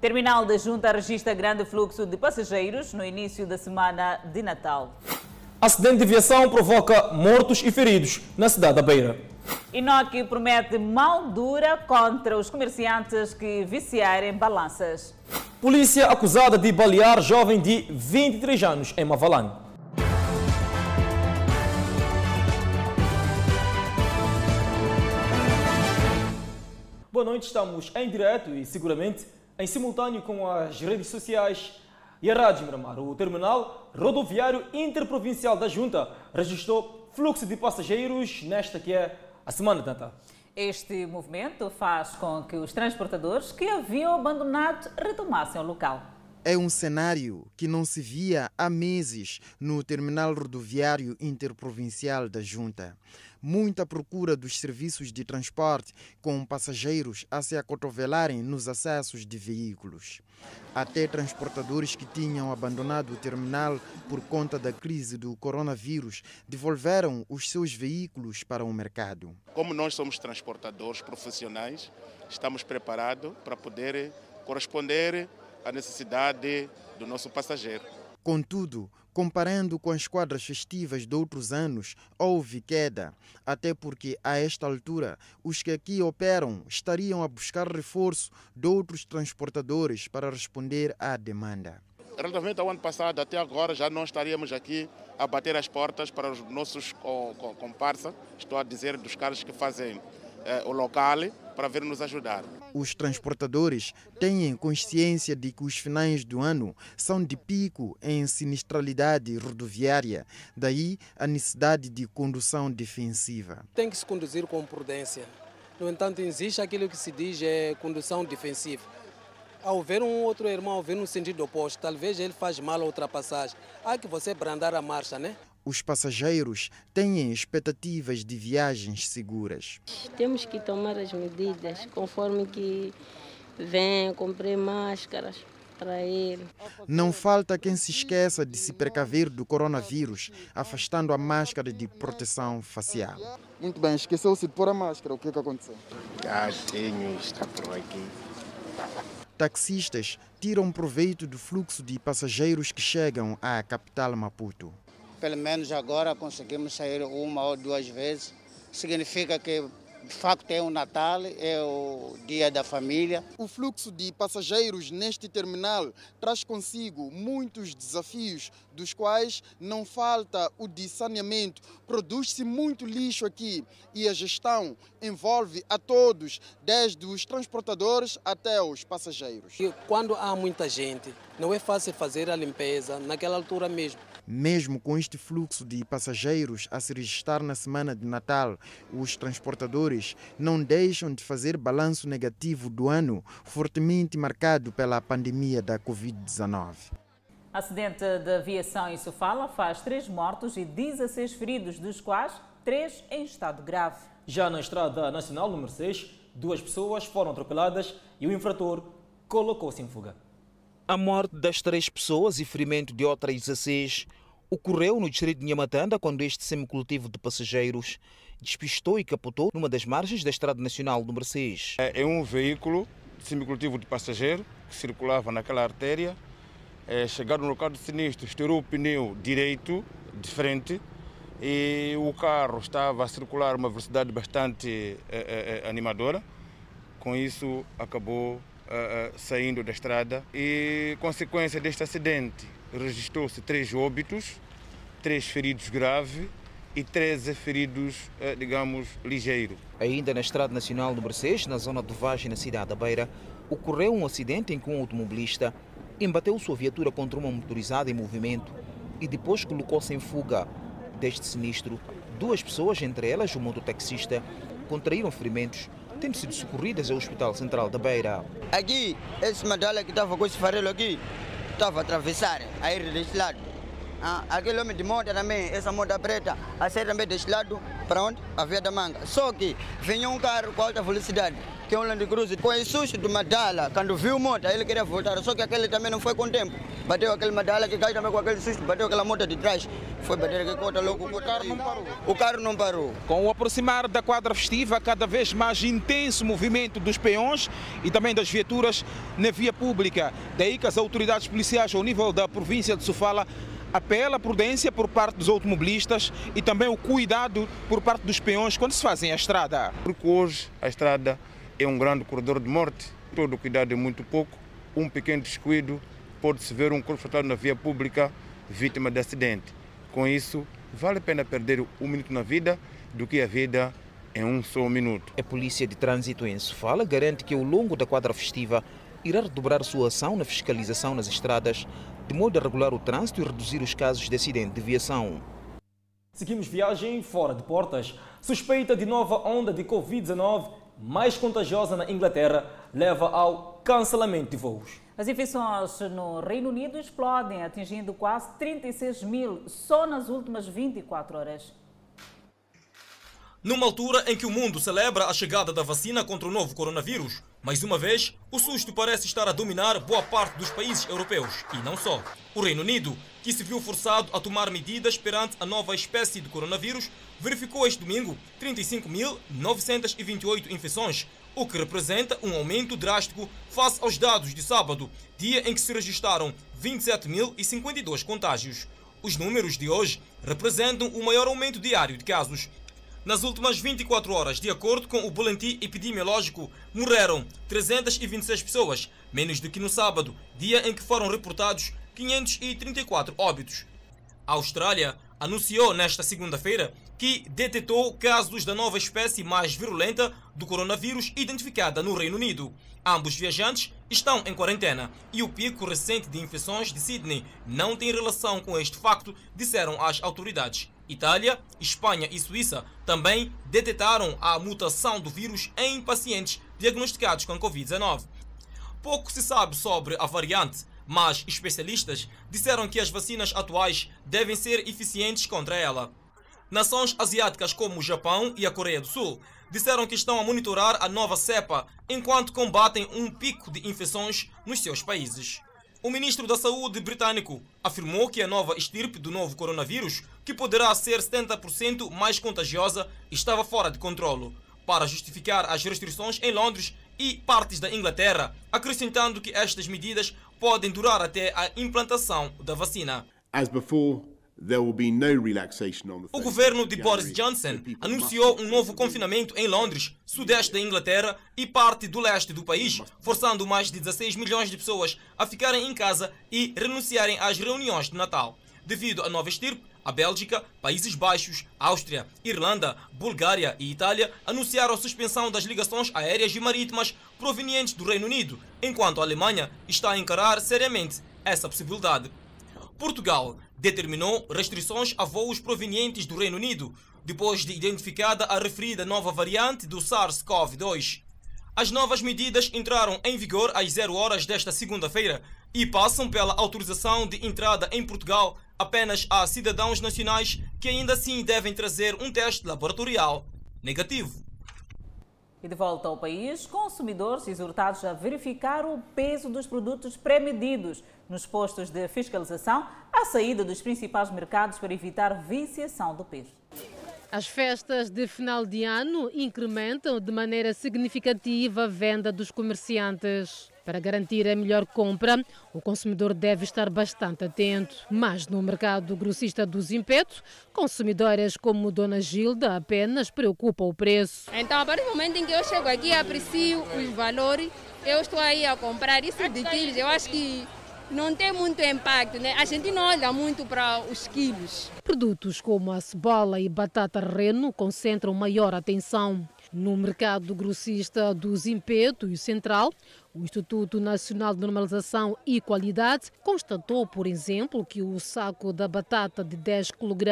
Terminal da Junta registra grande fluxo de passageiros no início da semana de Natal. Acidente de aviação provoca mortos e feridos na cidade da Beira. Inoki promete mão dura contra os comerciantes que viciarem balanças. Polícia acusada de balear jovem de 23 anos em Mavalane. Boa noite, estamos em direto e seguramente em simultâneo com as redes sociais e a Rádio Miramar. O terminal rodoviário interprovincial da Junta registrou fluxo de passageiros nesta que é a Semana Natal. Este movimento faz com que os transportadores que haviam abandonado retomassem o local. É um cenário que não se via há meses no terminal rodoviário interprovincial da Junta. Muita procura dos serviços de transporte, com passageiros a se acotovelarem nos acessos de veículos. Até transportadores que tinham abandonado o terminal por conta da crise do coronavírus devolveram os seus veículos para o mercado. Como nós somos transportadores profissionais, estamos preparados para poder corresponder à necessidade do nosso passageiro. Contudo, comparando com as quadras festivas de outros anos, houve queda, até porque a esta altura os que aqui operam estariam a buscar reforço de outros transportadores para responder à demanda. Relativamente ao ano passado, até agora já não estaríamos aqui a bater as portas para os nossos comparsas, estou a dizer dos caras que fazem eh, o local, para vir nos ajudar. Os transportadores têm consciência de que os finais do ano são de pico em sinistralidade rodoviária, daí a necessidade de condução defensiva. Tem que se conduzir com prudência. No entanto, existe aquilo que se diz é condução defensiva. Ao ver um outro irmão vir no sentido oposto, talvez ele faz mal a ultrapassagem. Há que você brandar a marcha, né? Os passageiros têm expectativas de viagens seguras. Temos que tomar as medidas conforme que vem, comprei máscaras para ele. Não falta quem se esqueça de se precaver do coronavírus, afastando a máscara de proteção facial. Muito bem, esqueceu-se de pôr a máscara, o que, é que aconteceu? Ah, tenho, está por aqui. Taxistas tiram proveito do fluxo de passageiros que chegam à capital Maputo pelo menos agora conseguimos sair uma ou duas vezes. Significa que de facto é o Natal, é o dia da família. O fluxo de passageiros neste terminal traz consigo muitos desafios, dos quais não falta o de saneamento. Produz-se muito lixo aqui e a gestão envolve a todos, desde os transportadores até os passageiros. Quando há muita gente, não é fácil fazer a limpeza naquela altura mesmo. Mesmo com este fluxo de passageiros a se registrar na semana de Natal, os transportadores não deixam de fazer balanço negativo do ano, fortemente marcado pela pandemia da Covid-19. Acidente de aviação em Sofala faz três mortos e 16 feridos, dos quais três em estado grave. Já na estrada nacional número 6, duas pessoas foram atropeladas e o infrator colocou-se em fuga. A morte das três pessoas e ferimento de outras 16 ocorreu no distrito de Nhamatanda quando este semicultivo de passageiros despistou e capotou numa das margens da Estrada Nacional número 6. É um veículo semicultivo de passageiro que circulava naquela artéria. É, chegado no local do sinistro, estourou o pneu direito, de frente, e o carro estava a circular a uma velocidade bastante é, é, animadora. Com isso, acabou Uh, saindo da estrada e consequência deste acidente registrou-se três óbitos, três feridos graves e 13 feridos, uh, digamos, ligeiros. Ainda na Estrada Nacional número 6, na zona do Vagem, na cidade da Beira, ocorreu um acidente em que um automobilista embateu sua viatura contra uma motorizada em movimento e depois colocou-se em fuga. Deste sinistro, duas pessoas, entre elas o mototaxista, contraíram ferimentos tendo sido socorridas ao Hospital Central da Beira. Aqui, esse medalha que estava com esse farelo aqui, estava a atravessar, a ir deste lado. Ah, aquele homem de moto também, essa moto preta, a sair também deste lado, para onde? A Via da Manga. Só que vinha um carro com alta velocidade, que é um Land Cruiser, com o susto do Madala, quando viu a moto, ele queria voltar, só que aquele também não foi com tempo. bateu aquele medalha que cai também com aquele susto, bateu aquela moto de trás. Foi bater aquele cota louco. O carro não parou. O carro não parou. Com o aproximar da quadra festiva, cada vez mais intenso movimento dos peões e também das viaturas na via pública. Daí que as autoridades policiais ao nível da província de Sofala apela a prudência por parte dos automobilistas e também o cuidado por parte dos peões quando se fazem a estrada. Porque hoje a estrada é um grande corredor de morte. Todo cuidado é muito pouco. Um pequeno descuido pode-se ver um corpo fatal na via pública vítima de acidente. Com isso, vale a pena perder um minuto na vida do que a vida em um só minuto. A Polícia de Trânsito em Sofala garante que ao longo da quadra festiva irá redobrar sua ação na fiscalização nas estradas, de modo a regular o trânsito e reduzir os casos de acidente de viação. Seguimos viagem fora de portas. Suspeita de nova onda de Covid-19 mais contagiosa na Inglaterra leva ao cancelamento de voos. As infecções no Reino Unido explodem, atingindo quase 36 mil só nas últimas 24 horas. Numa altura em que o mundo celebra a chegada da vacina contra o novo coronavírus, mais uma vez, o susto parece estar a dominar boa parte dos países europeus, e não só. O Reino Unido, que se viu forçado a tomar medidas perante a nova espécie de coronavírus, verificou este domingo 35.928 infecções, o que representa um aumento drástico face aos dados de sábado, dia em que se registraram 27.052 contágios. Os números de hoje representam o maior aumento diário de casos. Nas últimas 24 horas, de acordo com o boletim epidemiológico, morreram 326 pessoas, menos do que no sábado, dia em que foram reportados 534 óbitos. A Austrália anunciou nesta segunda-feira que detectou casos da nova espécie mais virulenta do coronavírus identificada no Reino Unido. Ambos viajantes estão em quarentena e o pico recente de infecções de Sydney não tem relação com este facto, disseram as autoridades. Itália, Espanha e Suíça também detectaram a mutação do vírus em pacientes diagnosticados com Covid-19. Pouco se sabe sobre a variante, mas especialistas disseram que as vacinas atuais devem ser eficientes contra ela. Nações asiáticas como o Japão e a Coreia do Sul disseram que estão a monitorar a nova cepa enquanto combatem um pico de infecções nos seus países. O ministro da Saúde britânico afirmou que a nova estirpe do novo coronavírus, que poderá ser 70% mais contagiosa, estava fora de controlo, para justificar as restrições em Londres e partes da Inglaterra, acrescentando que estas medidas podem durar até a implantação da vacina. As before, o governo de Boris Johnson anunciou um novo confinamento em Londres, sudeste da Inglaterra e parte do leste do país, forçando mais de 16 milhões de pessoas a ficarem em casa e renunciarem às reuniões de Natal. Devido à nova estirpe, a Bélgica, Países Baixos, Áustria, Irlanda, Bulgária e Itália anunciaram a suspensão das ligações aéreas e marítimas provenientes do Reino Unido, enquanto a Alemanha está a encarar seriamente essa possibilidade. Portugal determinou restrições a voos provenientes do Reino Unido, depois de identificada a referida nova variante do SARS-CoV-2. As novas medidas entraram em vigor às 0 horas desta segunda-feira e passam pela autorização de entrada em Portugal apenas a cidadãos nacionais que ainda assim devem trazer um teste laboratorial negativo. E de volta ao país, consumidores exortados a verificar o peso dos produtos pré-medidos nos postos de fiscalização à saída dos principais mercados para evitar viciação do peso. As festas de final de ano incrementam de maneira significativa a venda dos comerciantes. Para garantir a melhor compra, o consumidor deve estar bastante atento. Mas no mercado grossista dos impetos, consumidoras como Dona Gilda apenas preocupam o preço. Então, a partir do momento em que eu chego aqui e aprecio os valores, eu estou aí a comprar isso de quilos. Eu acho que não tem muito impacto, né? A gente não olha muito para os quilos. Produtos como a cebola e batata reno concentram maior atenção. No mercado grossista dos Impeto e Central, o Instituto Nacional de Normalização e Qualidade constatou, por exemplo, que o saco da batata de 10 kg,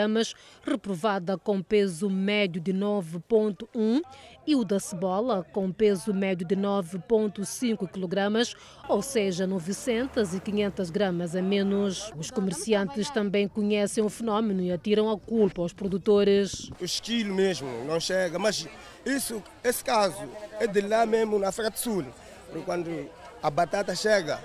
reprovada com peso médio de 9,1 e o da cebola com peso médio de 9,5 kg, ou seja, 900 e 500 gramas a menos. Os comerciantes também conhecem o fenómeno e atiram a culpa aos produtores. O estilo mesmo não chega, mas isso, esse caso é de lá mesmo, na África do Sul. Porque quando a batata chega,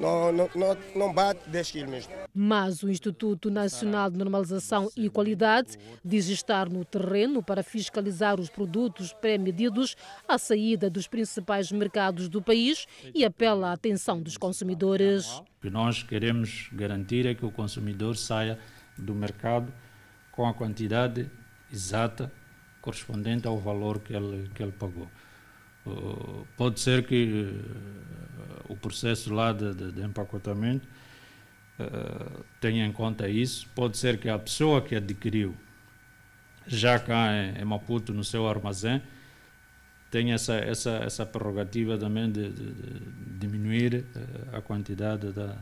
não, não, não, não bate 10 quilos mesmo. Mas o Instituto Nacional de Normalização e Qualidade diz estar no terreno para fiscalizar os produtos pré-medidos à saída dos principais mercados do país e apela à atenção dos consumidores. O que nós queremos garantir é que o consumidor saia do mercado com a quantidade exata correspondente ao valor que ele, que ele pagou. Uh, pode ser que uh, o processo lá de, de, de empacotamento uh, tenha em conta isso. Pode ser que a pessoa que adquiriu, já cá em Maputo, no seu armazém, tenha essa, essa, essa prerrogativa também de, de, de diminuir a quantidade da,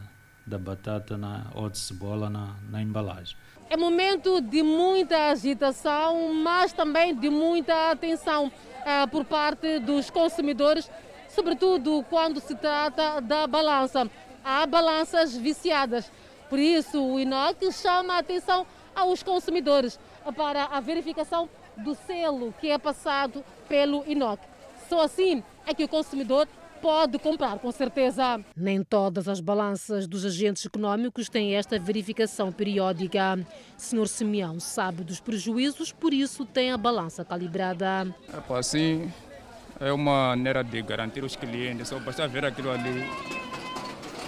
da batata na, ou de cebola na, na embalagem. É momento de muita agitação, mas também de muita atenção eh, por parte dos consumidores, sobretudo quando se trata da balança. Há balanças viciadas, por isso o INOC chama a atenção aos consumidores para a verificação do selo que é passado pelo INOC. Só assim é que o consumidor pode comprar, com certeza. Nem todas as balanças dos agentes econômicos têm esta verificação periódica. Senhor Simeão sabe dos prejuízos, por isso tem a balança calibrada. É, assim, é uma maneira de garantir os clientes. Só basta ver aquilo ali,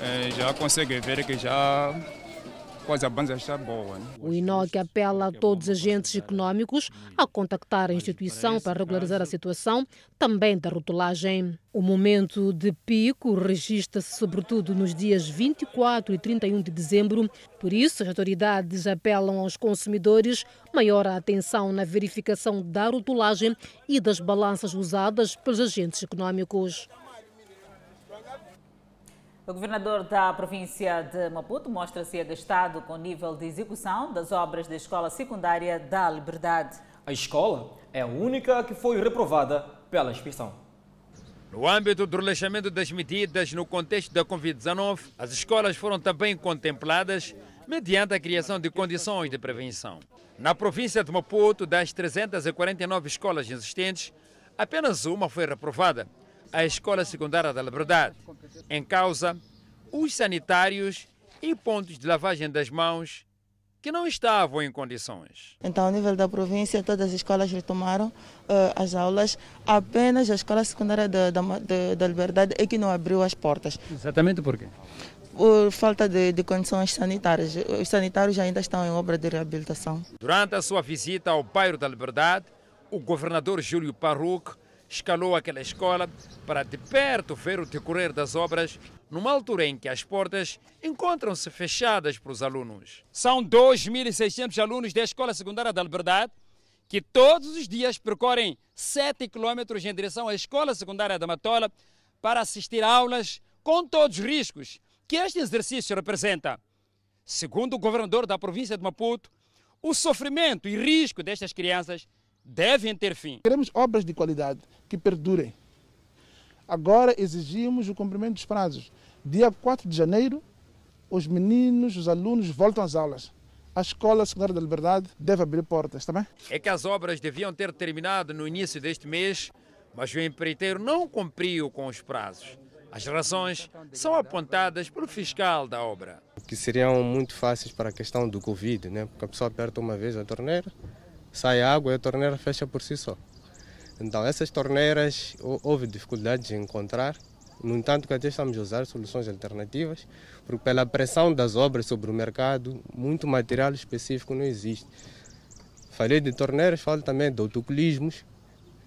é, já consegue ver que já O INOC apela a todos os agentes econômicos a contactar a instituição para regularizar a situação, também da rotulagem. O momento de pico registra-se sobretudo nos dias 24 e 31 de dezembro, por isso as autoridades apelam aos consumidores maior atenção na verificação da rotulagem e das balanças usadas pelos agentes econômicos. O governador da província de Maputo mostra-se agastado com o nível de execução das obras da Escola Secundária da Liberdade. A escola é a única que foi reprovada pela inspeção. No âmbito do relaxamento das medidas no contexto da Covid-19, as escolas foram também contempladas mediante a criação de condições de prevenção. Na província de Maputo, das 349 escolas existentes, apenas uma foi reprovada, a Escola Secundária da Liberdade. Em causa, os sanitários e pontos de lavagem das mãos que não estavam em condições. Então, ao nível da província, todas as escolas retomaram uh, as aulas, apenas a Escola Secundária da, da, da Liberdade é que não abriu as portas. Exatamente por quê? Por falta de, de, condições sanitárias. Os sanitários ainda estão em obra de reabilitação. Durante a sua visita ao bairro da Liberdade, o governador Júlio Parruc escalou aquela escola para de perto ver o decorrer das obras, numa altura em que as portas encontram-se fechadas para os alunos. São 2.600 alunos da Escola Secundária da Liberdade que todos os dias percorrem 7 quilômetros em direção à Escola Secundária da Matola para assistir aulas com todos os riscos que este exercício representa. Segundo o governador da província de Maputo, o sofrimento e risco destas crianças devem ter fim. Queremos obras de qualidade que perdurem. Agora exigimos o cumprimento dos prazos. Dia 4 de janeiro, os meninos, os alunos voltam às aulas. A Escola Secundária da Liberdade deve abrir portas, está bem? É que as obras deviam ter terminado no início deste mês, mas o empreiteiro não cumpriu com os prazos. As razões são apontadas pelo fiscal da obra. Que seriam muito fáceis para a questão do Covid, né? porque a pessoa aperta uma vez a torneira, sai água e a torneira fecha por si só. Então, essas torneiras houve dificuldades em encontrar, no entanto, que até estamos a usar soluções alternativas, porque pela pressão das obras sobre o mercado, muito material específico não existe. Falei de torneiras, falo também de autocolismos.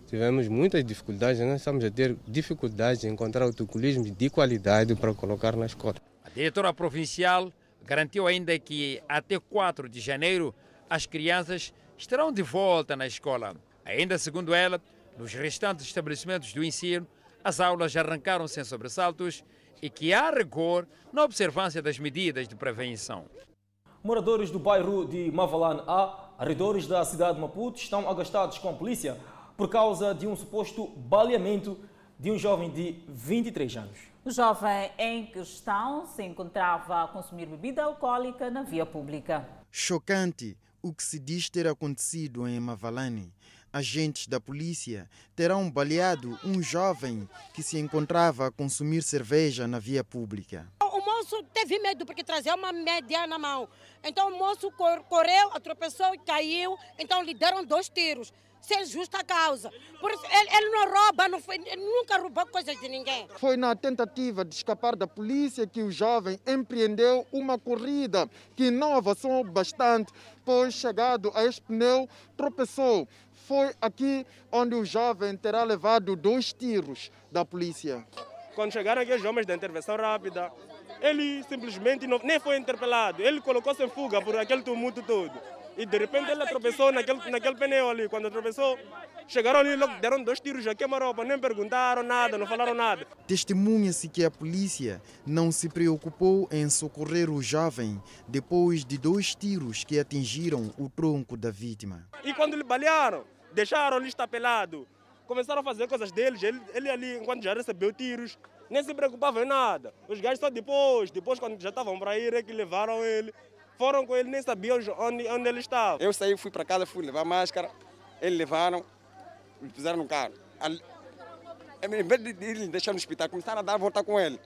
Tivemos muitas dificuldades, nós estamos a ter dificuldades em encontrar autocolismos de qualidade para colocar na escola. A diretora provincial garantiu ainda que até 4 de janeiro as crianças estarão de volta na escola. Ainda segundo ela, nos restantes estabelecimentos do ensino, as aulas arrancaram sem sobressaltos e que há rigor na observância das medidas de prevenção. Moradores do bairro de Mavalan A, arredores da cidade de Maputo, estão agastados com a polícia por causa de um suposto baleamento de um jovem de 23 anos. O jovem em questão se encontrava a consumir bebida alcoólica na via pública. Chocante o que se diz ter acontecido em Mavalane. Agentes da polícia terão baleado um jovem que se encontrava a consumir cerveja na via pública. O moço teve medo porque trazia uma média na mão. Então o moço correu, tropeçou e caiu. Então lhe deram dois tiros sem justa causa. Por isso, ele, ele não rouba, não foi, nunca roubou coisas de ninguém. Foi na tentativa de escapar da polícia que o jovem empreendeu uma corrida que não avançou bastante, pois chegado a este pneu, tropeçou. Foi aqui onde o jovem terá levado dois tiros da polícia. Quando chegaram aqui os homens da intervenção rápida, ele simplesmente não, nem foi interpelado, ele colocou-se em fuga por aquele tumulto todo. E de repente ele tropeçou naquele, naquele pneu ali. Quando tropeçou, chegaram ali, logo, deram dois tiros a queima-roupa, nem perguntaram nada, não falaram nada. Testemunha-se que a polícia não se preocupou em socorrer o jovem depois de dois tiros que atingiram o tronco da vítima. E quando lhe balearam, deixaram ele estapelado. Começaram a fazer coisas deles, ele, ele ali, enquanto já recebeu tiros, nem se preocupava em nada. Os gajos só depois, depois quando já estavam para ir, é que levaram ele foram com ele, nem sabiam onde, onde ele estava. Eu saí, fui para casa, fui levar máscara, eles levaram, me puseram no carro. Em vez de ele deixar no hospital, começaram a dar a volta com ele.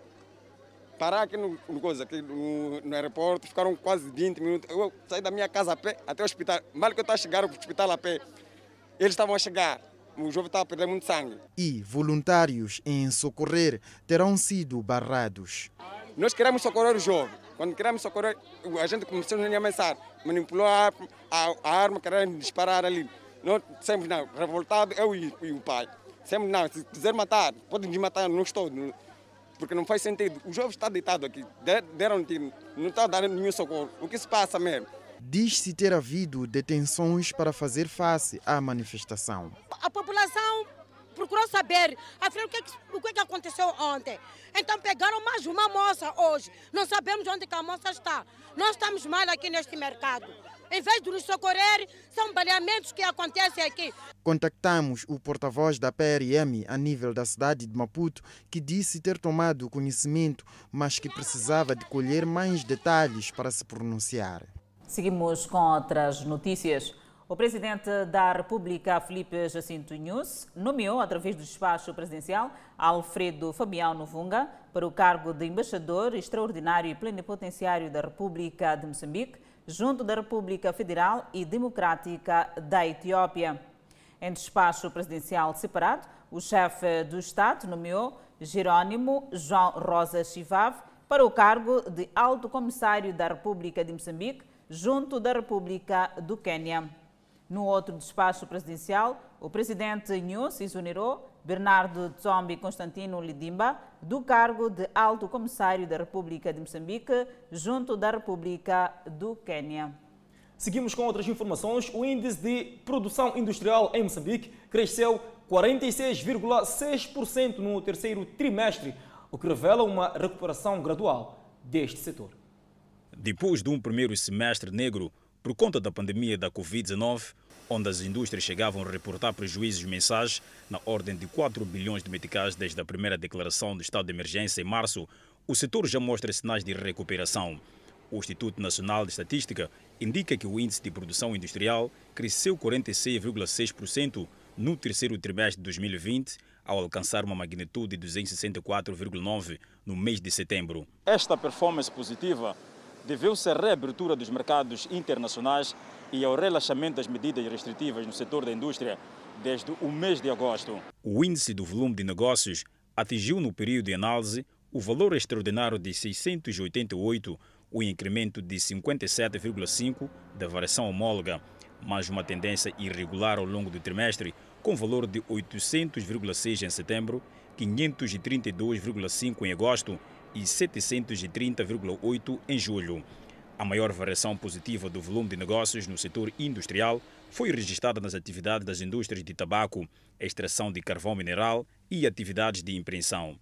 Parar aqui no, no, coisa, aqui no, no, aeroporto, ficaram quase 20 minutos. Eu saí da minha casa a pé até o hospital. Mal que eu estava chegando para o hospital a pé, eles estavam a chegar. O jovem estava a perder muito sangue. E voluntários em socorrer terão sido barrados. Nós queremos socorrer o jovem quando queremos socorrer, a gente começou a ameaçar, manipulou a, a, a arma, querendo disparar ali. Nós sempre não, revoltado, eu e, e, o pai. Sempre não, se quiser matar, pode nos matar, não estou. Porque não faz sentido. O jovem está deitado aqui, deram tiro, não está dando nenhum socorro. O que se passa mesmo? Diz-se ter havido detenções para fazer face à manifestação. A população procurou saber, afinal, o que, o que aconteceu ontem. Então pegaram mais uma moça hoje. Não sabemos onde que a moça está. Nós estamos mal aqui neste mercado. Em vez de nos socorrer, são baleamentos que acontecem aqui. Contactamos o porta-voz da PRM a nível da cidade de Maputo, que disse ter tomado conhecimento, mas que precisava de colher mais detalhes para se pronunciar. Seguimos com outras notícias. O presidente da República, Felipe Jacinto Nunes, nomeou, através do despacho presidencial, Alfredo Fabião Novunga para o cargo de embaixador extraordinário e plenipotenciário da República de Moçambique, junto da República Federal e Democrática da Etiópia. Em despacho presidencial separado, o chefe do Estado nomeou Jerônimo João Rosa Chivav para o cargo de Alto Comissário da República de Moçambique, junto da República do Quênia. No outro despacho presidencial, o presidente News exonerou Bernardo Tsombi Constantino Lidimba do cargo de Alto Comissário da República de Moçambique, junto da República do Quênia. Seguimos com outras informações. O índice de produção industrial em Moçambique cresceu 46,6% no terceiro trimestre, o que revela uma recuperação gradual deste setor. Depois de um primeiro semestre negro, por conta da pandemia da Covid-19, onde as indústrias chegavam a reportar prejuízos mensais na ordem de 4 bilhões de meticais desde a primeira declaração de estado de emergência em março, o setor já mostra sinais de recuperação. O Instituto Nacional de Estatística indica que o índice de produção industrial cresceu 46,6% no terceiro trimestre de 2020, ao alcançar uma magnitude de 264,9% no mês de setembro. Esta performance positiva deveu-se à reabertura dos mercados internacionais e ao relaxamento das medidas restritivas no setor da indústria desde o mês de agosto. O índice do volume de negócios atingiu no período de análise o valor extraordinário de 688, o incremento de 57,5 da variação homóloga, mas uma tendência irregular ao longo do trimestre, com valor de 800,6 em setembro, 532,5 em agosto e 730,8 em julho. A maior variação positiva do volume de negócios no setor industrial foi registrada nas atividades das indústrias de tabaco, extração de carvão mineral e atividades de impressão.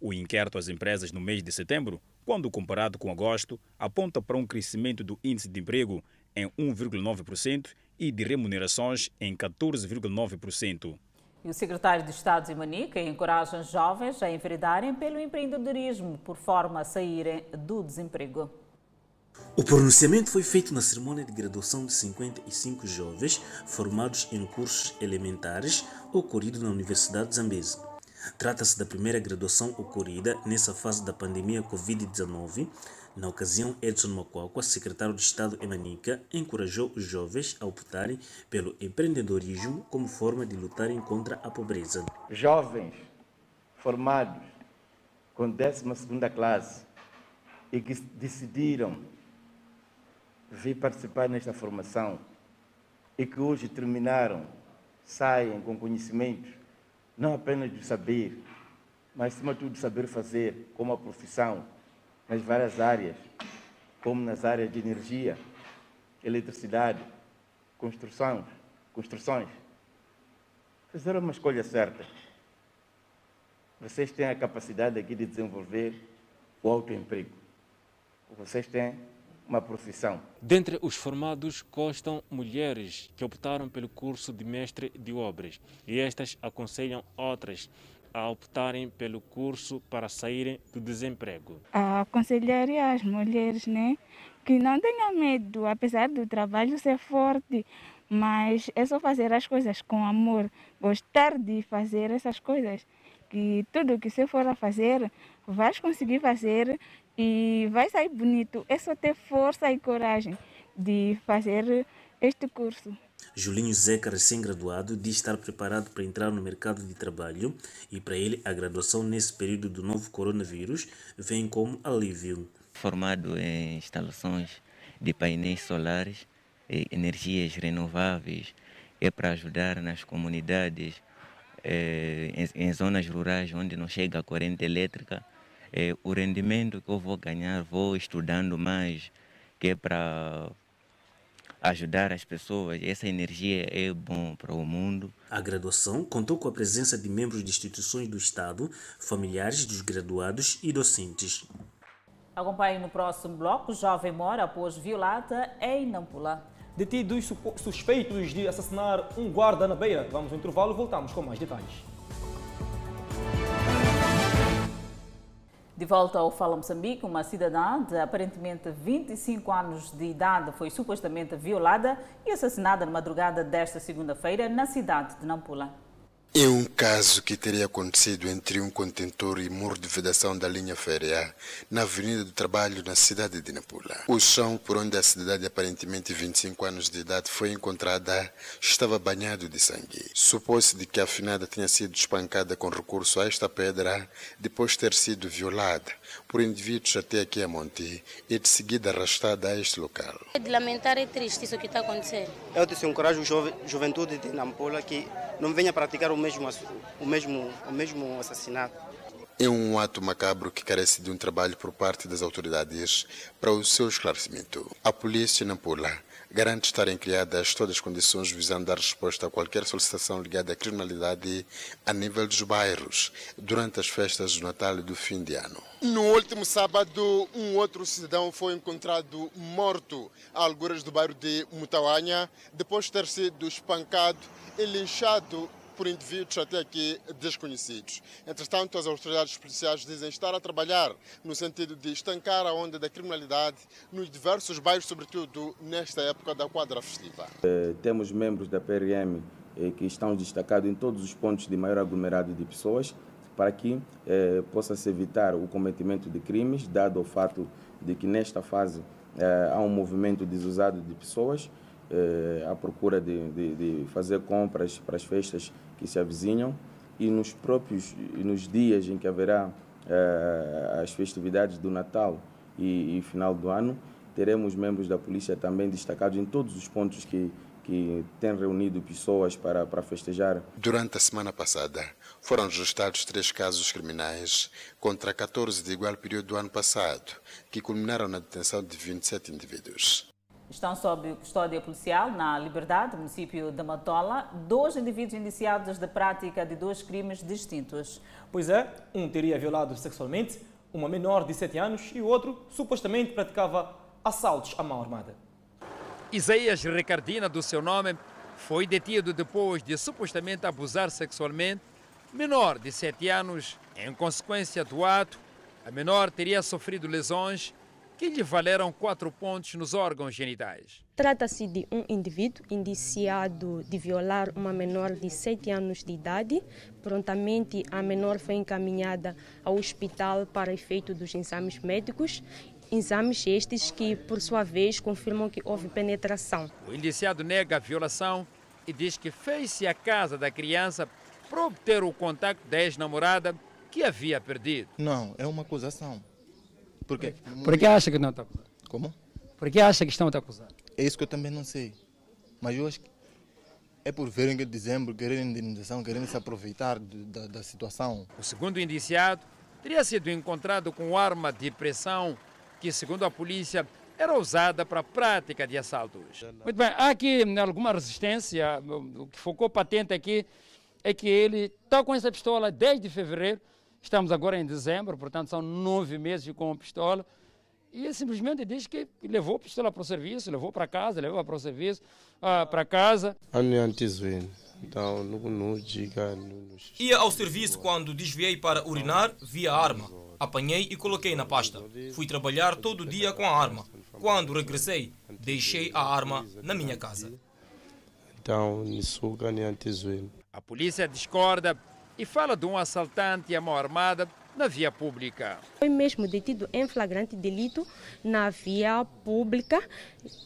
O inquérito às empresas no mês de setembro, quando comparado com agosto, aponta para um crescimento do índice de emprego em 1,9% e de remunerações em 14,9%. E o secretário de Estado de Manica encoraja os jovens a enveredarem pelo empreendedorismo por forma a saírem do desemprego. O pronunciamento foi feito na cerimônia de graduação de 55 jovens formados em cursos elementares ocorrido na Universidade de. Trata-se da primeira graduação ocorrida nessa fase da pandemia Covid-19. Na ocasião, Edson Macuacua, secretário de Estado em Manica, encorajou os jovens a optarem pelo empreendedorismo como forma de lutarem contra a pobreza. Jovens formados com 12 classe e que decidiram vir participar nesta formação e que hoje terminaram, saem com conhecimentos, não apenas do saber, mas acima de tudo de saber fazer como a profissão nas várias áreas, como nas áreas de energia, eletricidade, construção, construções. Fizeram uma escolha certa. Vocês têm a capacidade aqui de desenvolver o autoemprego. Vocês têm uma profissão. Dentre os formados constam mulheres que optaram pelo curso de mestre de obras e estas aconselham outras a optarem pelo curso para saírem do desemprego. Aconselharia as mulheres né, que não tenham medo, apesar do trabalho ser forte, mas é só fazer as coisas com amor, gostar de fazer essas coisas, que tudo que você for a fazer, vais conseguir fazer e vai sair bonito. É só ter força e coragem de fazer este curso. Julinho Zeca, recém-graduado, diz estar preparado para entrar no mercado de trabalho e para ele a graduação nesse período do novo coronavírus vem como alívio. Formado em instalações de painéis solares e energias renováveis, é para ajudar nas comunidades, eh, em, em zonas rurais onde não chega a corrente elétrica, é, o rendimento que eu vou ganhar, vou estudando mais, que é para ajudar as pessoas. Essa energia é bom para o mundo. A graduação contou com a presença de membros de instituições do Estado, familiares dos graduados e docentes. Acompanhe no próximo bloco. Jovem mora após violada em Nampula. Detidos suspeitos de assassinar um guarda na beira. Vamos ao intervalo e voltamos com mais detalhes. De volta ao Fala Moçambique, uma cidadã de aparentemente 25 anos de idade foi supostamente violada e assassinada na madrugada desta segunda-feira na cidade de Nampula. É um caso que teria acontecido entre um contentor e muro de vedação da linha férrea na Avenida do Trabalho, na cidade de Nampula. O chão por onde a cidade de aparentemente 25 anos de idade foi encontrada estava banhado de sangue. Supôs-se de que a finada tinha sido espancada com recurso a esta pedra depois de ter sido violada por indivíduos até aqui a Monte e de seguida arrastada a este local. É de lamentar, é triste isso que está acontecendo. Eu desencorajo a juventude de Nampula que não venha praticar o mesmo, o mesmo, o mesmo assassinato. É um ato macabro que carece de um trabalho por parte das autoridades para o seu esclarecimento. A polícia Nampula garante estarem criadas todas as condições visando dar resposta a qualquer solicitação ligada à criminalidade a nível dos bairros durante as festas do Natal e do fim de ano. No último sábado, um outro cidadão foi encontrado morto a alguras do bairro de Mutauanha, depois de ter sido espancado e linchado por indivíduos até aqui desconhecidos. Entretanto, as autoridades policiais dizem estar a trabalhar no sentido de estancar a onda da criminalidade nos diversos bairros, sobretudo nesta época da quadra festiva. Eh, temos membros da PRM eh, que estão destacados em todos os pontos de maior aglomerado de pessoas para que eh, possa-se evitar o cometimento de crimes, dado o fato de que nesta fase há um movimento desusado de pessoas eh, à procura de, de, de, fazer compras para as festas que se avizinham e nos próprios nos dias em que haverá eh, as festividades do Natal e, e, final do ano teremos membros da polícia também destacados em todos os pontos que que têm reunido pessoas para, para festejar. Durante a semana passada, foram registrados três casos criminais contra 14 de igual período do ano passado, que culminaram na detenção de 27 indivíduos. Estão sob custódia policial na Liberdade, município de Matola, dois indivíduos indiciados de prática de dois crimes distintos. Pois é, um teria violado sexualmente uma menor de 7 anos e o outro supostamente praticava assaltos à mão armada. Isaías Ricardina, do seu nome, foi detido depois de supostamente abusar sexualmente menor de 7 anos. Em consequência do ato, a menor teria sofrido lesões que lhe valeram quatro pontos nos órgãos genitais. Trata-se de um indivíduo indiciado de violar uma menor de 7 anos de idade. Prontamente, a menor foi encaminhada ao hospital para efeito dos exames médicos. Exames estes que, por sua vez, confirmam que houve penetração. O indiciado nega a violação e diz que fez-se à casa da criança para obter o contato da ex-namorada que havia perdido. Não, é uma acusação. Por quê? Por que acha que não está acusado? Como? Por que acha que estão a acusar? É isso que eu também não sei. Mas eu acho que é por verem que em dezembro querem indenização, querem se aproveitar de, da, da situação. O segundo indiciado teria sido encontrado com arma de pressão que, segundo a polícia, era usada para a prática de assaltos. Muito bem, há aqui alguma resistência. O que ficou patente aqui é que ele está com essa pistola desde fevereiro. Estamos agora em dezembro, portanto são nove meses com a pistola. E ele simplesmente diz que levou a pistola para o serviço, levou para casa, levou para o serviço, uh, para casa. Então, não diga. Ia ao serviço quando desviei para urinar, vi a arma. Apanhei e coloquei na pasta. Fui trabalhar todo dia com a arma. Quando regressei, deixei a arma na minha casa. Então, a polícia discorda e fala de um assaltante à mão armada na via pública. Foi mesmo detido em flagrante delito na via pública.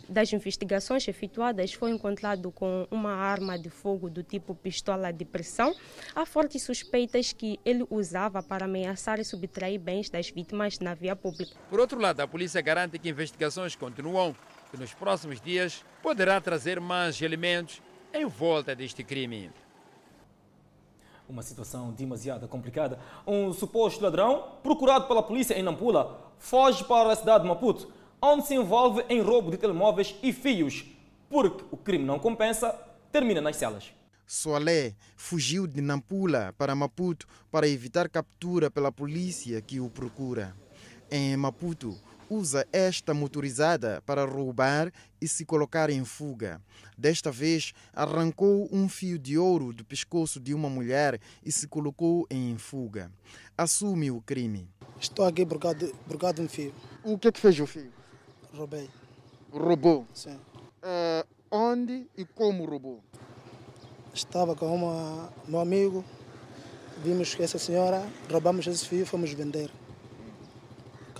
Das investigações efetuadas, foi encontrado com uma arma de fogo do tipo pistola de pressão. Há fortes suspeitas que ele usava para ameaçar e subtrair bens das vítimas na via pública. Por outro lado, a polícia garante que investigações continuam e nos próximos dias poderá trazer mais elementos em volta deste crime uma situação demasiado complicada. Um suposto ladrão, procurado pela polícia em Nampula, foge para a cidade de Maputo, onde se envolve em roubo de telemóveis e fios. Porque o crime não compensa, termina nas celas. Soalé fugiu de Nampula para Maputo para evitar captura pela polícia que o procura. Em Maputo, usa esta motorizada para roubar e se colocar em fuga. Desta vez, arrancou um fio de ouro do pescoço de uma mulher e se colocou em fuga. Assume o crime. Estou aqui causa de um fio. O que é que fez o fio? Roubei. Roubou? Sim. Uh, onde e como roubou? Estava com uma, meu amigo, vimos essa senhora, roubamos esse fio e fomos vender.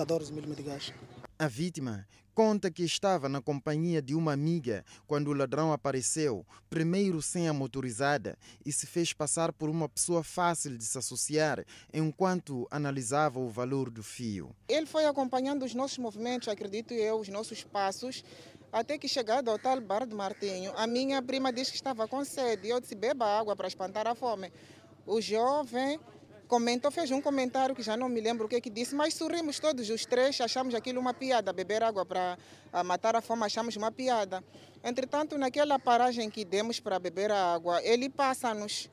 14 mil meticais. A vítima conta que estava na companhia de uma amiga quando o ladrão apareceu, primeiro sem a motorizada, e se fez passar por uma pessoa fácil de se associar enquanto analisava o valor do fio. Ele foi acompanhando os nossos movimentos, acredito eu, os nossos passos, até que chegado ao tal bar de Martinho, a minha prima disse que estava com sede. Eu disse: beba água para espantar a fome. O jovem comentou, fez um comentário que já não me lembro o que, é que disse, mas sorrimos todos os três, achamos aquilo uma piada, beber água para matar a fome, achamos uma piada. Entretanto, naquela paragem que demos para beber a água, ele passa-nos.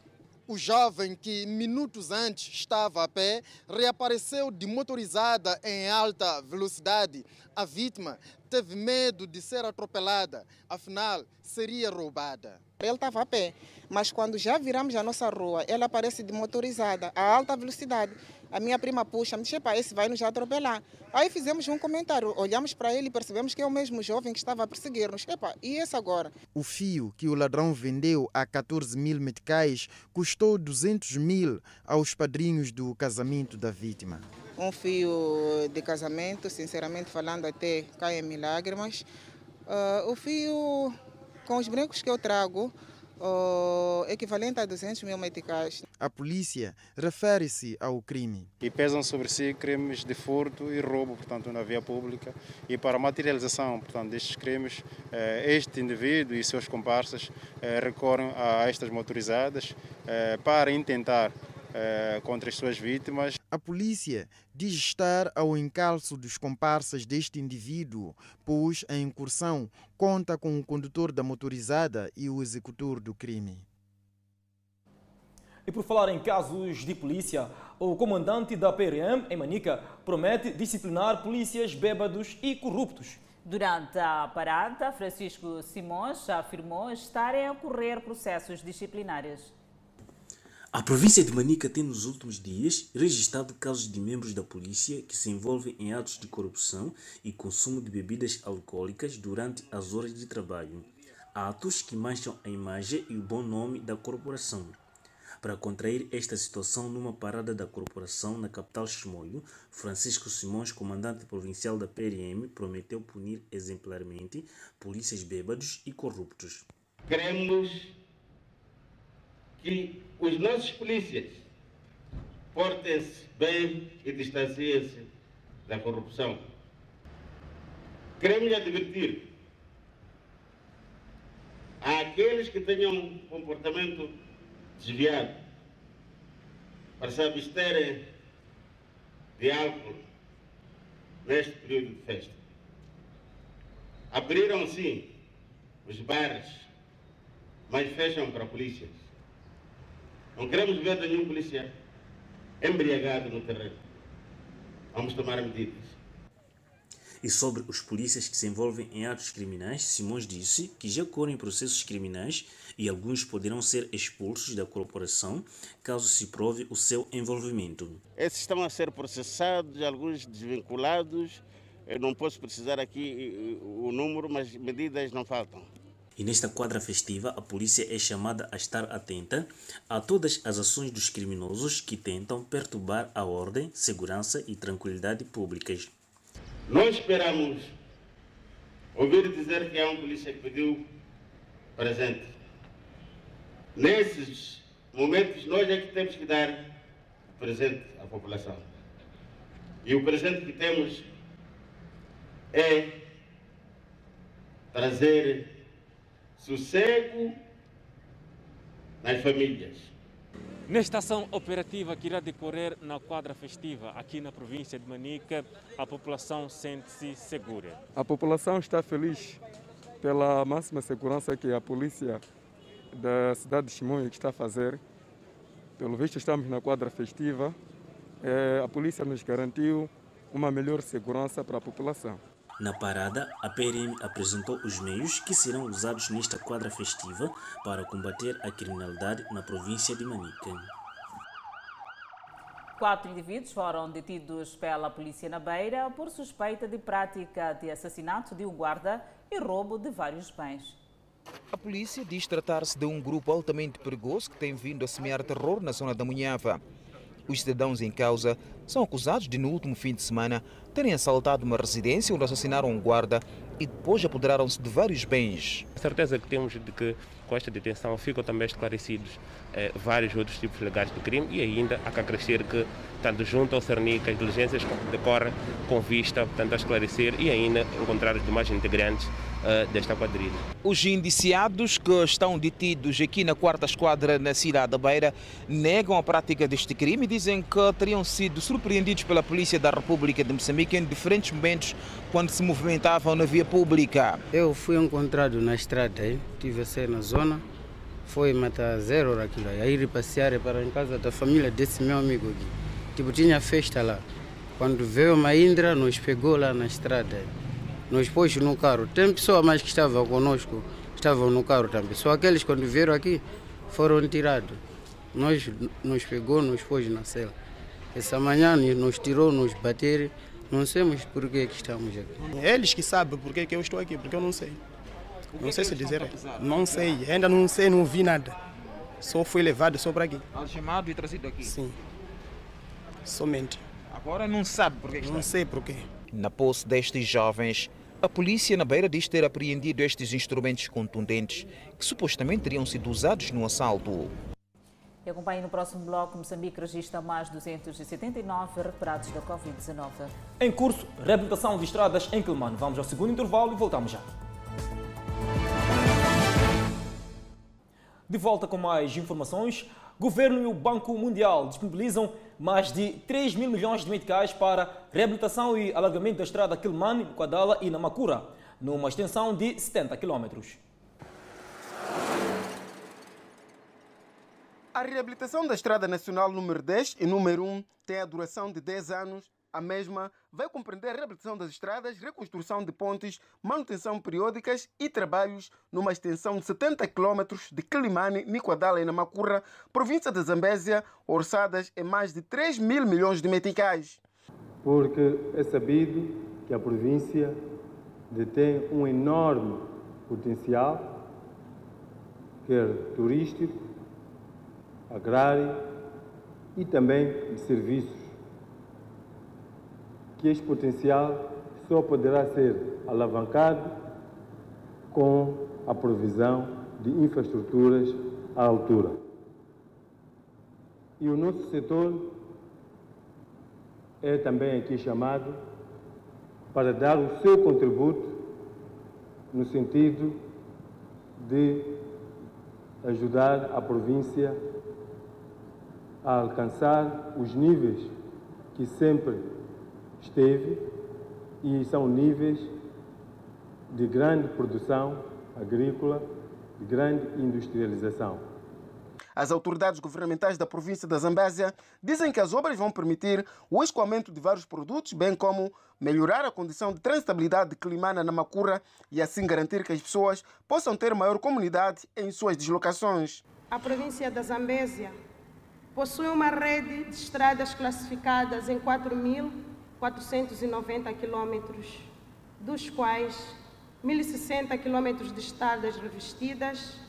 O jovem que minutos antes estava a pé reapareceu de motorizada em alta velocidade. A vítima teve medo de ser atropelada, afinal seria roubada. Ele estava a pé, mas quando já viramos a nossa rua, ela aparece de motorizada, a alta velocidade. A minha prima puxa, me disse, esse vai nos atropelar. Aí fizemos um comentário, olhamos para ele e percebemos que é o mesmo jovem que estava a perseguir-nos. Epa, e esse agora? O fio que o ladrão vendeu a 14 mil meticais custou 200 mil aos padrinhos do casamento da vítima. Um fio de casamento, sinceramente falando, até cai em lágrimas. Uh, o fio com os brincos que eu trago, o equivalente a 200 mil meticais. A polícia refere-se ao crime. E pesam sobre si crimes de furto e roubo, portanto, na via pública. E para a materialização, portanto, destes crimes, eh, este indivíduo e seus comparsas eh, recorrem a estas motorizadas eh, para intentar contra as suas vítimas. A polícia diz estar ao encalço dos comparsas deste indivíduo, pois a incursão conta com o condutor da motorizada e o executor do crime. E por falar em casos de polícia, o comandante da PRM, em Manica, promete disciplinar polícias bêbados e corruptos. Durante a parada, Francisco Simões afirmou estarem a ocorrer processos disciplinares. A província de Manica tem nos últimos dias registrado casos de membros da polícia que se envolvem em atos de corrupção e consumo de bebidas alcoólicas durante as horas de trabalho. Atos que mancham a imagem e o bom nome da corporação. Para contrair esta situação numa parada da corporação na capital Chimoio, Francisco Simões, comandante provincial da PRM, prometeu punir exemplarmente polícias bêbados e corruptos. Queremos que os nossos polícias portem-se bem e distanciem-se da corrupção. Queremos advertir àqueles que tenham um comportamento desviado para se absterem de álcool neste período de festa. Abriram sim os bares, mas fecham para polícias. Não queremos ver nenhum polícia embriagado no terreno. Vamos tomar medidas. E sobre os polícias que se envolvem em atos criminais, Simões disse que já correm processos criminais e alguns poderão ser expulsos da corporação caso se prove o seu envolvimento. Esses estão a ser processados, alguns desvinculados. Eu não posso precisar aqui o número, mas medidas não faltam. E nesta quadra festiva, a polícia é chamada a estar atenta a todas as ações dos criminosos que tentam perturbar a ordem, segurança e tranquilidade públicas. Nós esperamos ouvir dizer que há um polícia que pediu presente. Nesses momentos, nós é que temos que dar presente à população. E o presente que temos é trazer sossego nas famílias. Nesta ação operativa que irá decorrer na quadra festiva aqui na província de Manica, a população sente-se segura. A população está feliz pela máxima segurança que a polícia da cidade de Chimoio está a fazer. Pelo visto, estamos na quadra festiva. É, a polícia nos garantiu uma melhor segurança para a população. Na parada, a PRM apresentou os meios que serão usados nesta quadra festiva para combater a criminalidade na província de Manica. Quatro indivíduos foram detidos pela polícia na Beira por suspeita de prática de assassinato de um guarda e roubo de vários bens. A polícia diz tratar-se de um grupo altamente perigoso que tem vindo a semear terror na zona da Munhava. Os cidadãos em causa são acusados de, no último fim de semana, terem assaltado uma residência onde assassinaram um guarda e depois apoderaram-se de vários bens. A certeza que temos de que com esta detenção ficam também esclarecidos eh, vários outros tipos legais de crime e ainda há que acrescer que, tanto junto ao CERNIC, as diligências decorrem com vista portanto, a esclarecer e ainda encontrar os demais integrantes uh, desta quadrilha. Os indiciados que estão detidos aqui na quarta esquadra na cidade da Beira negam a prática deste crime e dizem que teriam sido surpreendidos pela Polícia da República de Moçambique em diferentes momentos quando se movimentavam na via pública. Eu fui encontrado na estrada, tive a ser na zona, foi matar zero hora aquilo aí, ir passear para em casa da família desse meu amigo aqui. Tipo, tinha festa lá. Quando veio uma Indra, nos pegou lá na estrada nos pôs no carro. Tem pessoas mais que estavam conosco, estavam no carro também. Só aqueles quando vieram aqui foram tirados. Nós nos pegou, nos pôs na cela. Essa manhã nos tirou, nos bateram. Não sabemos por que, que estamos aqui. Eles que sabem por que, que eu estou aqui, porque eu não sei. Não sei se dizer. Não sei, ainda não sei, não vi nada. Só fui levado só para aqui. Algemado e trazido aqui? Sim. Somente. Agora não sabe por que, que Não sei por quê. Na posse destes jovens, a polícia na Beira diz ter apreendido estes instrumentos contundentes que supostamente teriam sido usados no assalto. E acompanhe no próximo bloco, Moçambique registra mais 279 recuperados da Covid-19. Em curso, reabilitação de estradas em Quilmano. Vamos ao segundo intervalo e voltamos já. De volta com mais informações. Governo e o Banco Mundial disponibilizam mais de 3 mil milhões de meticais para reabilitação e alargamento da estrada Quilmane, Quadala e Namakura, numa extensão de 70 quilômetros. A reabilitação da Estrada Nacional número 10 e número 1 tem a duração de 10 anos A mesma vai compreender a reabilitação das estradas, reconstrução de pontes, manutenção periódicas e trabalhos numa extensão de 70 km de Quilimane, Niquadala e Namacurra, província de Zambésia, orçadas em mais de 3 mil milhões de meticais. Porque é sabido que a província detém um enorme potencial, quer turístico, agrário e também de serviços, que este potencial só poderá ser alavancado com a provisão de infraestruturas à altura. E o nosso setor é também aqui chamado para dar o seu contributo no sentido de ajudar a província a alcançar os níveis que sempre esteve e são níveis de grande produção agrícola, de grande industrialização. As autoridades governamentais da província da Zambésia dizem que as obras vão permitir o escoamento de vários produtos, bem como melhorar a condição de transitabilidade climana na Macura e assim garantir que as pessoas possam ter maior comunidade em suas deslocações. A província da Zambésia possui uma rede de estradas classificadas em 4.490 quilômetros, dos quais 1.060 quilômetros de estradas revestidas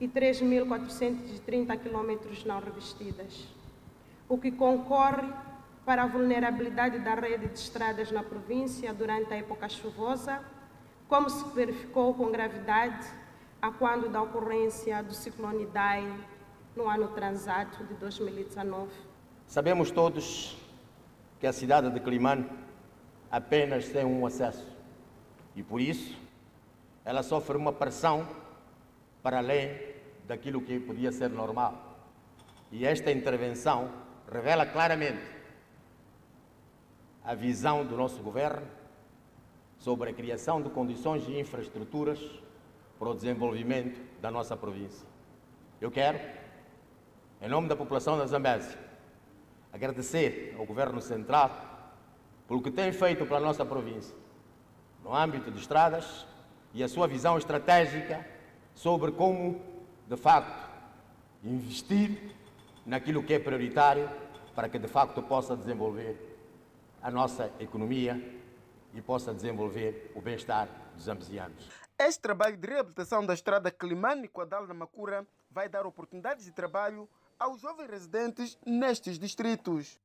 e 3.430 quilômetros não revestidas, o que concorre para a vulnerabilidade da rede de estradas na província durante a época chuvosa, como se verificou com gravidade a quando da ocorrência do ciclone Idai no ano transato de 2019. Sabemos todos que a cidade de Climane apenas tem um acesso e por isso ela sofre uma pressão para além daquilo que podia ser normal. E esta intervenção revela claramente a visão do nosso governo sobre a criação de condições e infraestruturas para o desenvolvimento da nossa província. Eu quero, em nome da população da Zambésia, agradecer ao Governo Central pelo que tem feito para a nossa província, no âmbito de estradas e a sua visão estratégica sobre como, de facto, investir naquilo que é prioritário para que, de facto, possa desenvolver a nossa economia e possa desenvolver o bem-estar dos zambesianos. Este trabalho de reabilitação da estrada Climane-Quadal na Macura vai dar oportunidades de trabalho aos jovens residentes nestes distritos.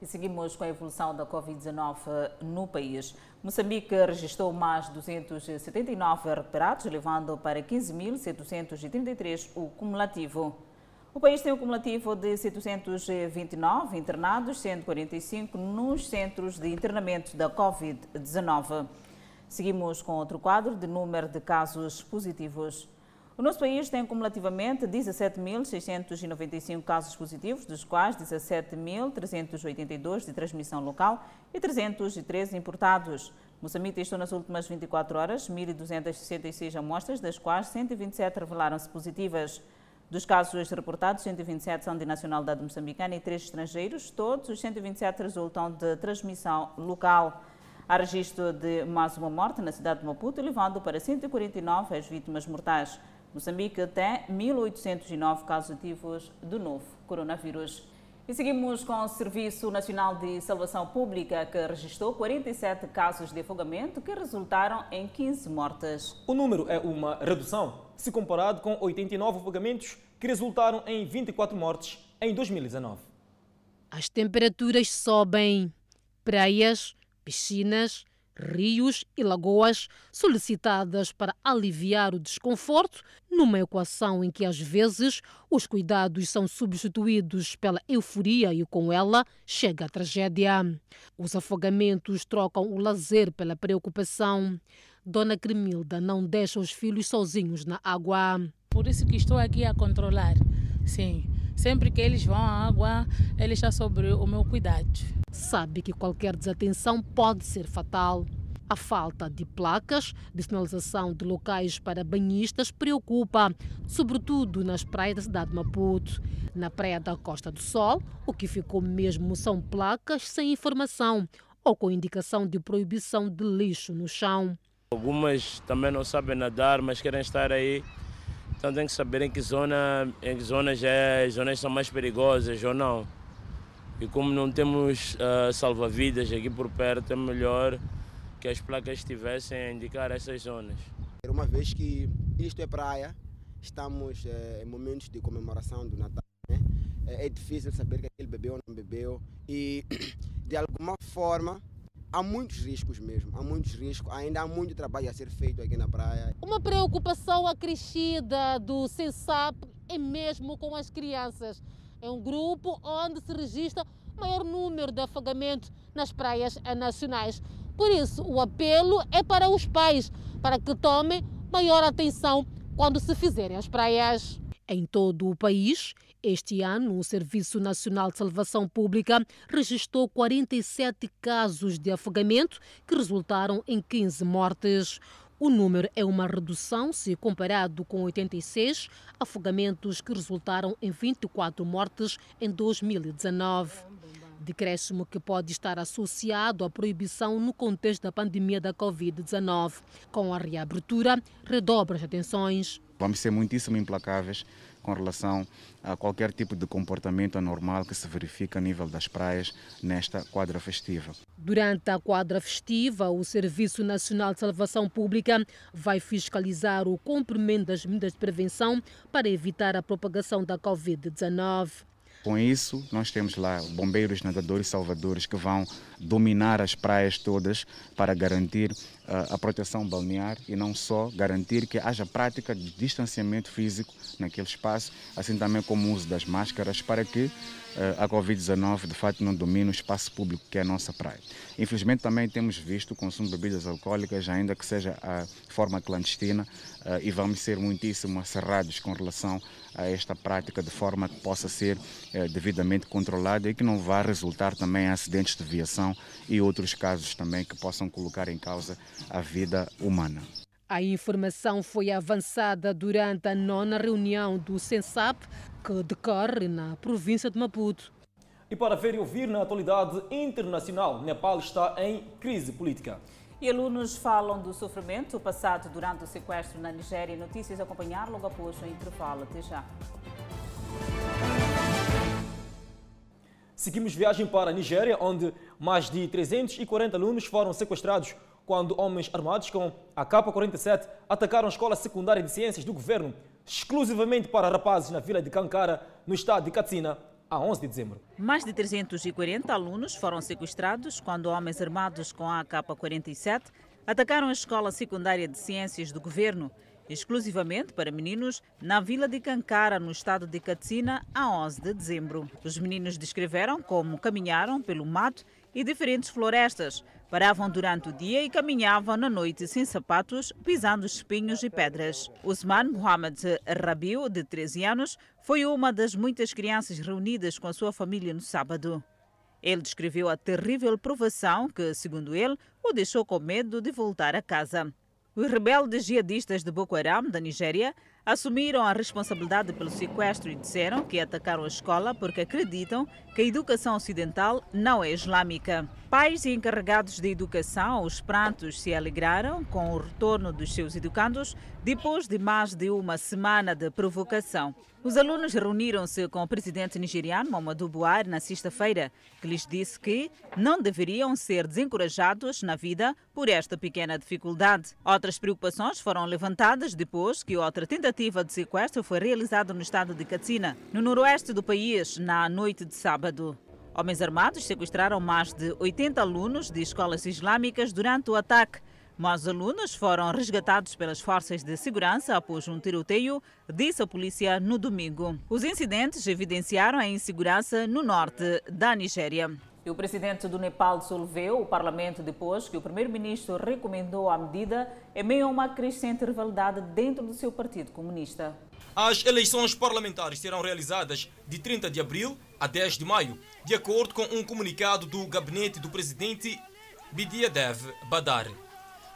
E seguimos com a evolução da Covid-19 no país. Moçambique registrou mais 279 recuperados, levando para 15.733 o cumulativo. O país tem um cumulativo de 729 internados, 145 nos centros de internamento da Covid-19. Seguimos com outro quadro de número de casos positivos. O nosso país tem cumulativamente 17.695 casos positivos, dos quais 17.382 de transmissão local e 313 importados. Moçambique testou nas últimas 24 horas 1.266 amostras, das quais 127 revelaram-se positivas. Dos casos reportados, 127 são de nacionalidade moçambicana e 3 estrangeiros. Todos os 127 resultam de transmissão local. Há registro de mais uma morte na cidade de Maputo, levando para 149 as vítimas mortais. Moçambique tem 1.809 casos ativos do novo coronavírus. E seguimos com o Serviço Nacional de Salvação Pública, que registrou 47 casos de afogamento que resultaram em 15 mortes. O número é uma redução se comparado com 89 afogamentos que resultaram em 24 mortes em 2019. As temperaturas sobem. Praias, piscinas, rios e lagoas solicitadas para aliviar o desconforto, numa equação em que às vezes os cuidados são substituídos pela euforia e com ela chega a tragédia. Os afogamentos trocam o lazer pela preocupação. Dona Cremilda não deixa os filhos sozinhos na água. Por isso que estou aqui a controlar. Sim, sempre que eles vão à água, eles estão sobre o meu cuidado. Sabe que qualquer desatenção pode ser fatal. A falta de placas de sinalização de locais para banhistas preocupa, sobretudo nas praias da cidade de Maputo. Na praia da Costa do Sol, o que ficou mesmo são placas sem informação ou com indicação de proibição de lixo no chão. Algumas também não sabem nadar, mas querem estar aí. Então tem que saber em que zona, em que zonas é, zonas são mais perigosas ou não. E como não temos uh, salva-vidas aqui por perto, é melhor que as placas estivessem a indicar essas zonas. Uma vez que isto é praia, estamos é, em momentos de comemoração do Natal, né? é, é difícil saber que ele bebeu ou não bebeu e de alguma forma há muitos riscos mesmo, há muitos riscos, ainda há muito trabalho a ser feito aqui na praia. Uma preocupação acrescida do CESAP é mesmo com as crianças. É um grupo onde se registra maior número de afogamento nas praias nacionais. Por isso, o apelo é para os pais, para que tomem maior atenção quando se fizerem as praias. Em todo o país, este ano, o Serviço Nacional de Salvação Pública registrou 47 casos de afogamento que resultaram em 15 mortes. O número é uma redução se comparado com 86 afogamentos que resultaram em 24 mortes em 2019 decréscimo que pode estar associado à proibição no contexto da pandemia da Covid-19. Com a reabertura, redobra as atenções. Vamos ser muitíssimo implacáveis com relação a qualquer tipo de comportamento anormal que se verifica a nível das praias nesta quadra festiva. Durante a quadra festiva, o Serviço Nacional de Salvação Pública vai fiscalizar o cumprimento das medidas de prevenção para evitar a propagação da Covid-19. Com isso, nós temos lá bombeiros, nadadores, salvadores que vão dominar as praias todas para garantir a proteção balnear e não só garantir que haja prática de distanciamento físico naquele espaço, assim também como o uso das máscaras para que uh, a Covid-19 de fato não domine o espaço público que é a nossa praia. Infelizmente também temos visto o consumo de bebidas alcoólicas, ainda que seja a forma clandestina, uh, e vamos ser muitíssimo acerrados com relação a esta prática de forma que possa ser devidamente controlada e que não vá resultar também em acidentes de viação e outros casos também que possam colocar em causa a vida humana. A informação foi avançada durante a nona reunião do SENSAP, que decorre na província de Maputo. E para ver e ouvir na atualidade internacional, Nepal está em crise política. E alunos falam do sofrimento passado durante o sequestro na Nigéria. Notícias a acompanhar logo após o intervalo. Até já. Seguimos viagem para a Nigéria, onde mais de 340 alunos foram sequestrados quando homens armados com a K-47 atacaram a escola secundária de ciências do governo, exclusivamente para rapazes na vila de Kankara, no estado de Katsina, a 11 de dezembro. Mais de 340 alunos foram sequestrados quando homens armados com a AK-47 atacaram a escola secundária de ciências do governo exclusivamente para meninos, na vila de Cancara, no estado de Katsina, a 11 de dezembro. Os meninos descreveram como caminharam pelo mato e diferentes florestas, paravam durante o dia e caminhavam na noite sem sapatos, pisando espinhos e pedras. Usman Mohamed Rabiu, de 13 anos, foi uma das muitas crianças reunidas com a sua família no sábado. Ele descreveu a terrível provação que, segundo ele, o deixou com medo de voltar a casa. Os rebeldes jihadistas de Boko Haram, da Nigéria, assumiram a responsabilidade pelo sequestro e disseram que atacaram a escola porque acreditam que a educação ocidental não é islâmica. Pais e encarregados de educação, os prantos se alegraram com o retorno dos seus educandos depois de mais de uma semana de provocação. Os alunos reuniram-se com o presidente nigeriano Muhammadu Buhari na sexta-feira, que lhes disse que não deveriam ser desencorajados na vida por esta pequena dificuldade. Outras preocupações foram levantadas depois que outra tentativa de sequestro foi realizada no estado de Katsina, no noroeste do país, na noite de sábado. Homens armados sequestraram mais de 80 alunos de escolas islâmicas durante o ataque. Mais alunos foram resgatados pelas forças de segurança após um tiroteio, disse a polícia no domingo. Os incidentes evidenciaram a insegurança no norte da Nigéria. E o presidente do Nepal dissolveu o parlamento depois que o primeiro-ministro recomendou a medida em meio a uma crescente rivalidade dentro do seu partido comunista. As eleições parlamentares serão realizadas de 30 de abril a 10 de maio, de acordo com um comunicado do gabinete do presidente Bidyadev Badar.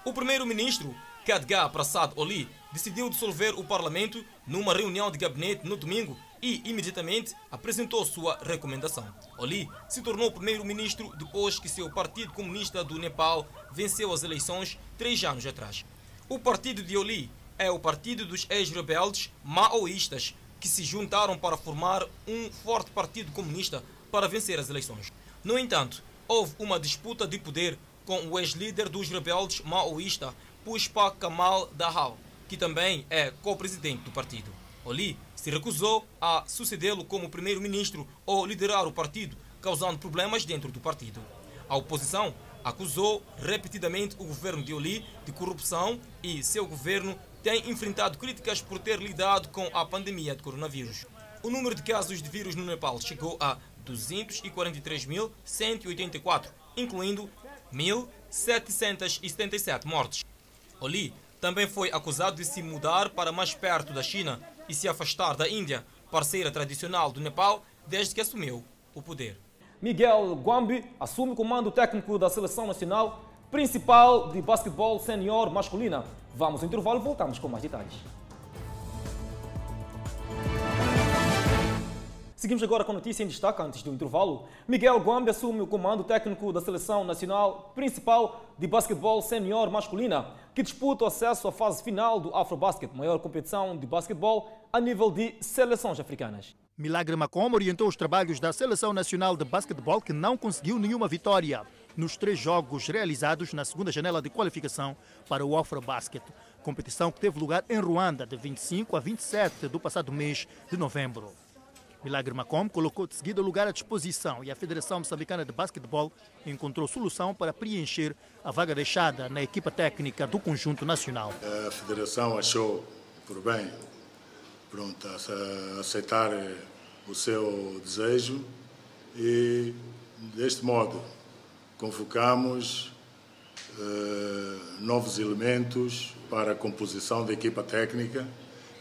O primeiro-ministro, Kadga Prasad Oli, decidiu dissolver o parlamento numa reunião de gabinete no domingo e imediatamente apresentou sua recomendação. Oli se tornou primeiro-ministro depois que seu Partido Comunista do Nepal venceu as eleições três anos atrás. O partido de Oli é o partido dos ex-rebeldes maoístas que se juntaram para formar um forte partido comunista para vencer as eleições. No entanto, houve uma disputa de poder com o ex-líder dos rebeldes maoísta Pushpa Kamal Dahal, que também é co-presidente do partido. Oli se recusou a sucedê-lo como primeiro-ministro ou liderar o partido, causando problemas dentro do partido. A oposição acusou repetidamente o governo de Oli de corrupção e seu governo tem enfrentado críticas por ter lidado com a pandemia de coronavírus. O número de casos de vírus no Nepal chegou a 243.184, incluindo 1.777 mortes. Oli também foi acusado de se mudar para mais perto da China e se afastar da Índia, parceira tradicional do Nepal, desde que assumiu o poder. Miguel Guambi assume o comando técnico da seleção nacional principal de basquetebol senior masculina. Vamos ao intervalo e voltamos com mais detalhes. Seguimos agora com a notícia em destaque antes do intervalo. Miguel Guambi assume o comando técnico da seleção nacional principal de basquetebol senior masculina, que disputa o acesso à fase final do Afrobasket, maior competição de basquetebol a nível de seleções africanas. Milagre Macom orientou os trabalhos da Seleção Nacional de Basquetebol, que não conseguiu nenhuma vitória nos três jogos realizados na segunda janela de qualificação para o Afrobasket, competição que teve lugar em Ruanda de 25 a 27 do passado mês de novembro. Milagre Macom colocou de seguida o lugar à disposição e a Federação Moçambicana de Basquetebol encontrou solução para preencher a vaga deixada na equipa técnica do conjunto nacional. A Federação achou por bem pronto, aceitar o seu desejo e, deste modo, convocamos uh, novos elementos para a composição da equipa técnica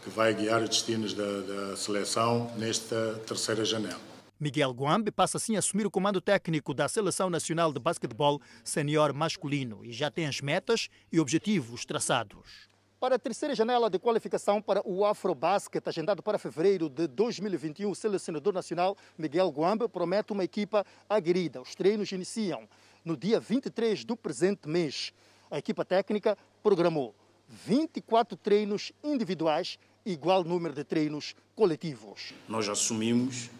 que vai guiar os destinos da, da seleção nesta terceira janela. Miguel Guambe passa assim a assumir o comando técnico da Seleção Nacional de Basquetebol Senior Masculino e já tem as metas e objetivos traçados. Para a terceira janela de qualificação para o Afrobasket, agendado para fevereiro de 2021, o selecionador nacional Miguel Guambe promete uma equipa aguerrida. Os treinos iniciam no dia 23 do presente mês. A equipa técnica programou 24 treinos individuais igual número de treinos coletivos. Nós assumimos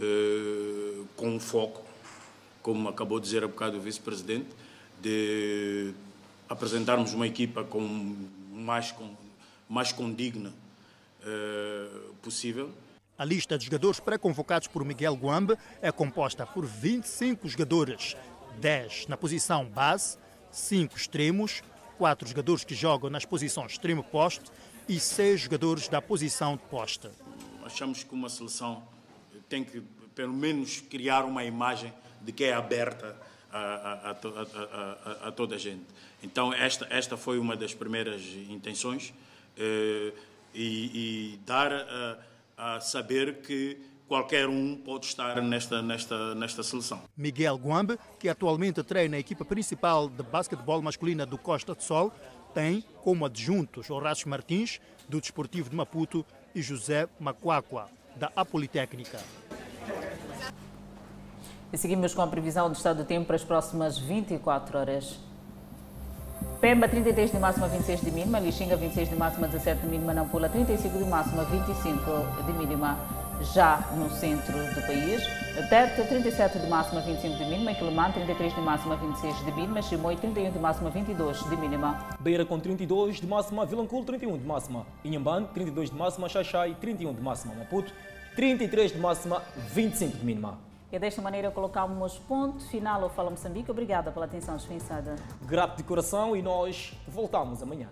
eh, com foco, como acabou de dizer há bocado o vice-presidente, de apresentarmos uma equipa com mais, com, mais condigna eh, possível. A lista de jogadores pré-convocados por Miguel Guambe é composta por 25 jogadores, 10 na posição base, 5 extremos, 4 jogadores que jogam nas posições extremo-poste e seis jogadores da posição de posta. Achamos que uma seleção tem que, pelo menos, criar uma imagem de que é aberta a, a, a, a toda a gente. Então, esta, esta foi uma das primeiras intenções eh, e, e, dar a, a saber que qualquer um pode estar nesta, nesta, nesta seleção. Miguel Guambe, que atualmente treina a equipa principal de basquetebol masculina do Costa do Sol, tem como adjuntos Horácio Martins, do Desportivo de Maputo, e José Macuacua, da Apolitécnica. E seguimos com a previsão do estado do tempo para as próximas 24 horas. Pemba, 33 de máxima, 26 de mínima. Lixinga, 26 de máxima, 17 de mínima. Nampula, 35 de máxima, 25 de mínima já no centro do país. Tete, 37 de máxima, 25 de mínima. Quilomã, 33 de máxima, 26 de mínima. Chimoio, 31 de máxima, 22 de mínima. Beira com 32 de máxima. Vilanculo, 31 de máxima. Inhambane, 32 de máxima. Xaxai, 31 de máxima. Maputo, 33 de máxima, 25 de mínima. E desta maneira colocamos ponto final ao Fala Moçambique. Obrigada pela atenção dispensada. Grato de coração e nós voltamos amanhã.